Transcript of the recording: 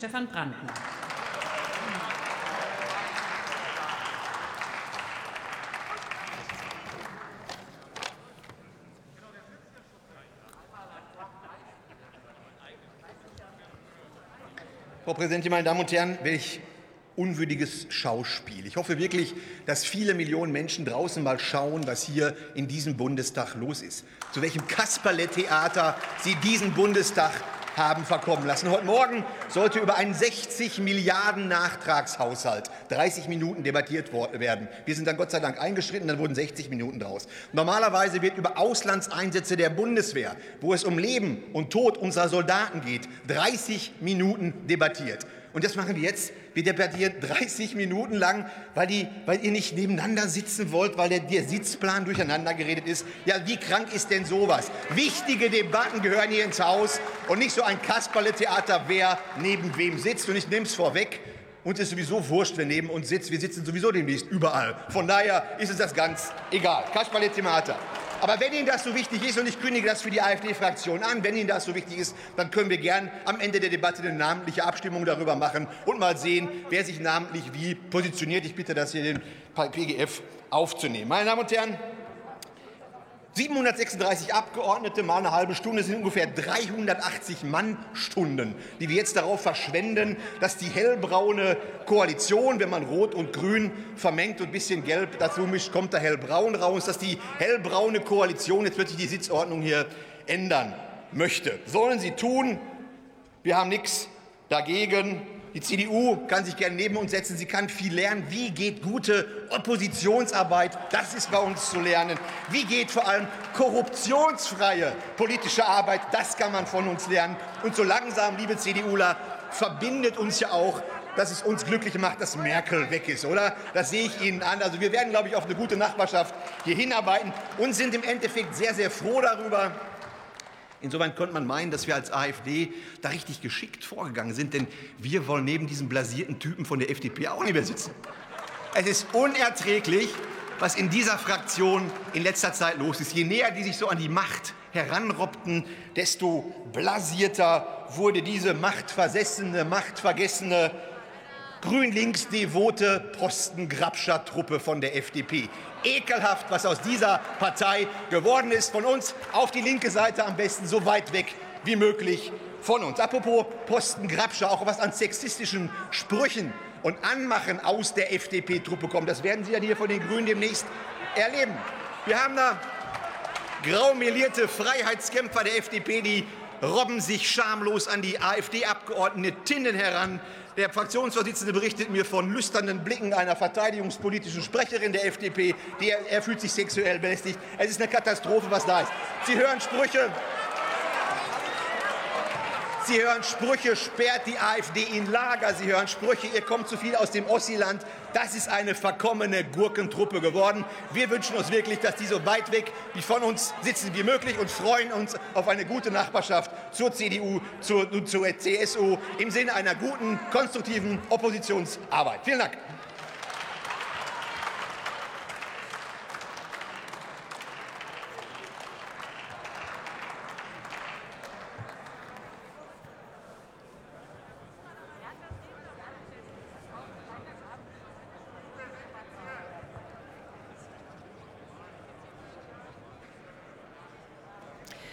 Stefan Brandner. Frau Präsidentin, meine Damen und Herren, welch unwürdiges Schauspiel. Ich hoffe wirklich, dass viele Millionen Menschen draußen mal schauen, was hier in diesem Bundestag los ist. Zu welchem Kasperle-Theater Sie diesen Bundestag haben verkommen lassen. Heute Morgen sollte über einen 60 Milliarden Nachtragshaushalt 30 Minuten debattiert werden. Wir sind dann Gott sei Dank eingeschritten, dann wurden 60 Minuten draus. Normalerweise wird über Auslandseinsätze der Bundeswehr, wo es um Leben und Tod unserer Soldaten geht, 30 Minuten debattiert. Und das machen wir jetzt. Wir debattieren 30 Minuten lang, weil, die, weil ihr nicht nebeneinander sitzen wollt, weil der, der Sitzplan durcheinander geredet ist. Ja, wie krank ist denn sowas? Wichtige Debatten gehören hier ins Haus und nicht so ein Kasperle-Theater, wer neben wem sitzt. Und ich nehme es vorweg. Uns ist sowieso wurscht, wer neben uns sitzt. Wir sitzen sowieso demnächst überall. Von daher ist es das ganz egal. Kasperle-Theater. Aber wenn Ihnen das so wichtig ist, und ich kündige das für die AfD-Fraktion an, wenn Ihnen das so wichtig ist, dann können wir gern am Ende der Debatte eine namentliche Abstimmung darüber machen und mal sehen, wer sich namentlich wie positioniert. Ich bitte das hier den PGF aufzunehmen. Meine Damen und Herren, 736 Abgeordnete mal eine halbe Stunde sind ungefähr 380 Mannstunden, die wir jetzt darauf verschwenden, dass die hellbraune Koalition, wenn man Rot und Grün vermengt und ein bisschen Gelb dazu mischt, kommt da hellbraun raus, dass die hellbraune Koalition jetzt plötzlich die Sitzordnung hier ändern möchte. Sollen sie tun. Wir haben nichts dagegen. Die CDU kann sich gerne neben uns setzen. Sie kann viel lernen. Wie geht gute Oppositionsarbeit? Das ist bei uns zu lernen. Wie geht vor allem korruptionsfreie politische Arbeit? Das kann man von uns lernen. Und so langsam, liebe CDUler, verbindet uns ja auch dass es uns glücklich macht, dass Merkel weg ist, oder? Das sehe ich Ihnen an. Also wir werden, glaube ich, auf eine gute Nachbarschaft hier hinarbeiten und sind im Endeffekt sehr, sehr froh darüber, Insofern könnte man meinen, dass wir als AfD da richtig geschickt vorgegangen sind, denn wir wollen neben diesem blasierten Typen von der FDP auch nicht mehr sitzen. Es ist unerträglich, was in dieser Fraktion in letzter Zeit los ist. Je näher die sich so an die Macht heranrobbten, desto blasierter wurde diese machtversessene, machtvergessene grün-links-devote Posten-Grabscher-Truppe von der FDP. Ekelhaft, was aus dieser Partei geworden ist. Von uns auf die linke Seite am besten so weit weg wie möglich von uns. Apropos Posten-Grabscher, auch was an sexistischen Sprüchen und Anmachen aus der FDP-Truppe kommt. Das werden Sie ja hier von den Grünen demnächst erleben. Wir haben da graumelierte Freiheitskämpfer der FDP, die robben sich schamlos an die AfD-Abgeordnetinnen heran, der Fraktionsvorsitzende berichtet mir von lüsternen Blicken einer verteidigungspolitischen Sprecherin der FDP. Die, er fühlt sich sexuell belästigt. Es ist eine Katastrophe, was da ist. Sie hören Sprüche. Sie hören Sprüche, sperrt die AfD in Lager. Sie hören Sprüche, ihr kommt zu viel aus dem Ossiland. Das ist eine verkommene Gurkentruppe geworden. Wir wünschen uns wirklich, dass die so weit weg wie von uns sitzen wie möglich und freuen uns auf eine gute Nachbarschaft zur CDU, zur, zur CSU im Sinne einer guten, konstruktiven Oppositionsarbeit. Vielen Dank.